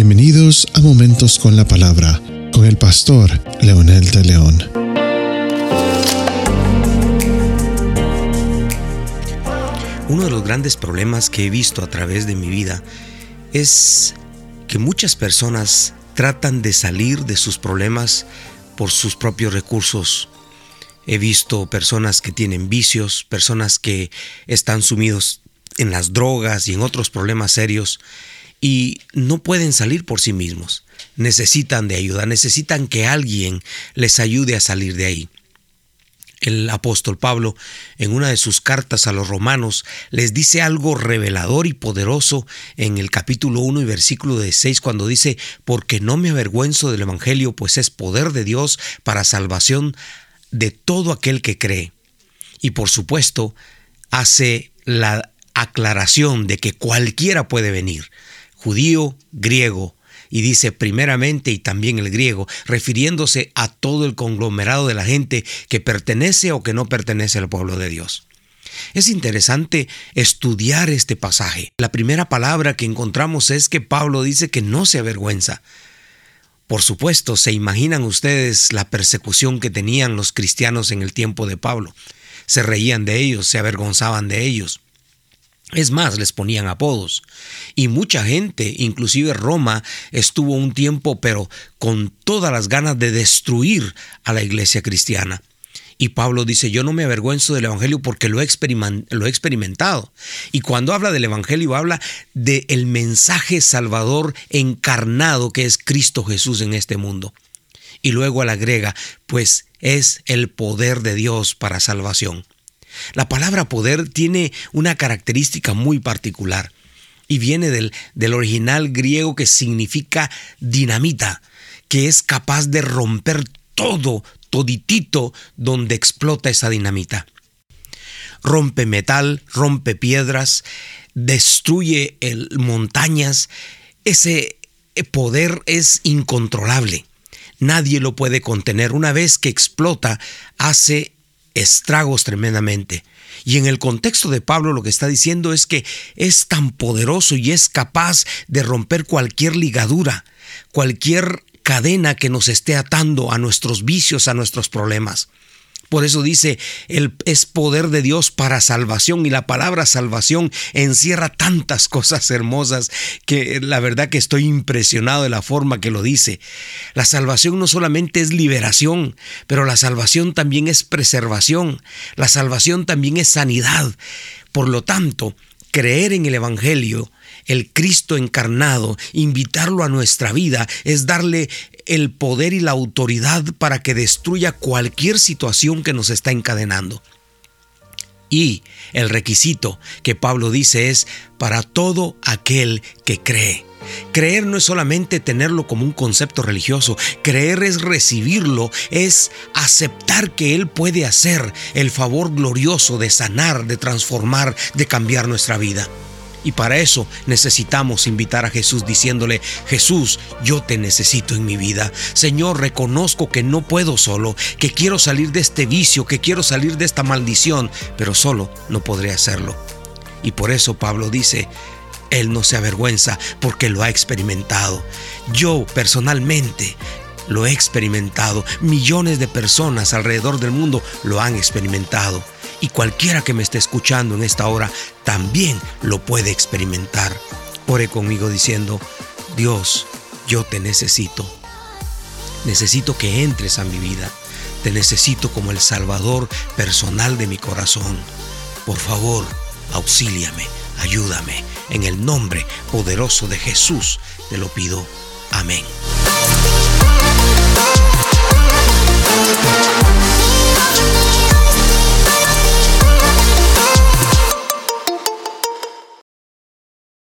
Bienvenidos a Momentos con la Palabra con el pastor Leonel de León. Uno de los grandes problemas que he visto a través de mi vida es que muchas personas tratan de salir de sus problemas por sus propios recursos. He visto personas que tienen vicios, personas que están sumidos en las drogas y en otros problemas serios y no pueden salir por sí mismos. Necesitan de ayuda, necesitan que alguien les ayude a salir de ahí. El apóstol Pablo, en una de sus cartas a los romanos, les dice algo revelador y poderoso en el capítulo 1 y versículo 6 cuando dice, porque no me avergüenzo del Evangelio, pues es poder de Dios para salvación de todo aquel que cree. Y por supuesto, hace la aclaración de que cualquiera puede venir judío, griego, y dice primeramente y también el griego, refiriéndose a todo el conglomerado de la gente que pertenece o que no pertenece al pueblo de Dios. Es interesante estudiar este pasaje. La primera palabra que encontramos es que Pablo dice que no se avergüenza. Por supuesto, se imaginan ustedes la persecución que tenían los cristianos en el tiempo de Pablo. Se reían de ellos, se avergonzaban de ellos. Es más, les ponían apodos. Y mucha gente, inclusive Roma, estuvo un tiempo, pero con todas las ganas de destruir a la iglesia cristiana. Y Pablo dice, yo no me avergüenzo del Evangelio porque lo he, experimentado. Y cuando habla del Evangelio, habla del mensaje salvador encarnado que es Cristo Jesús en este mundo. Y luego le agrega, pues es el poder de Dios para salvación. La palabra poder tiene una característica muy particular y viene del, del original griego que significa dinamita, que es capaz de romper todo, toditito donde explota esa dinamita. Rompe metal, rompe piedras, destruye el, montañas. Ese poder es incontrolable. Nadie lo puede contener. Una vez que explota, hace estragos tremendamente. Y en el contexto de Pablo lo que está diciendo es que es tan poderoso y es capaz de romper cualquier ligadura, cualquier cadena que nos esté atando a nuestros vicios, a nuestros problemas. Por eso dice, el, es poder de Dios para salvación y la palabra salvación encierra tantas cosas hermosas que la verdad que estoy impresionado de la forma que lo dice. La salvación no solamente es liberación, pero la salvación también es preservación, la salvación también es sanidad. Por lo tanto, creer en el Evangelio, el Cristo encarnado, invitarlo a nuestra vida, es darle el poder y la autoridad para que destruya cualquier situación que nos está encadenando. Y el requisito que Pablo dice es para todo aquel que cree. Creer no es solamente tenerlo como un concepto religioso, creer es recibirlo, es aceptar que Él puede hacer el favor glorioso de sanar, de transformar, de cambiar nuestra vida. Y para eso necesitamos invitar a Jesús diciéndole, Jesús, yo te necesito en mi vida. Señor, reconozco que no puedo solo, que quiero salir de este vicio, que quiero salir de esta maldición, pero solo no podré hacerlo. Y por eso Pablo dice, Él no se avergüenza porque lo ha experimentado. Yo personalmente lo he experimentado. Millones de personas alrededor del mundo lo han experimentado y cualquiera que me esté escuchando en esta hora también lo puede experimentar. Ore conmigo diciendo, Dios, yo te necesito. Necesito que entres a mi vida. Te necesito como el Salvador personal de mi corazón. Por favor, auxíliame, ayúdame. En el nombre poderoso de Jesús te lo pido. Amén.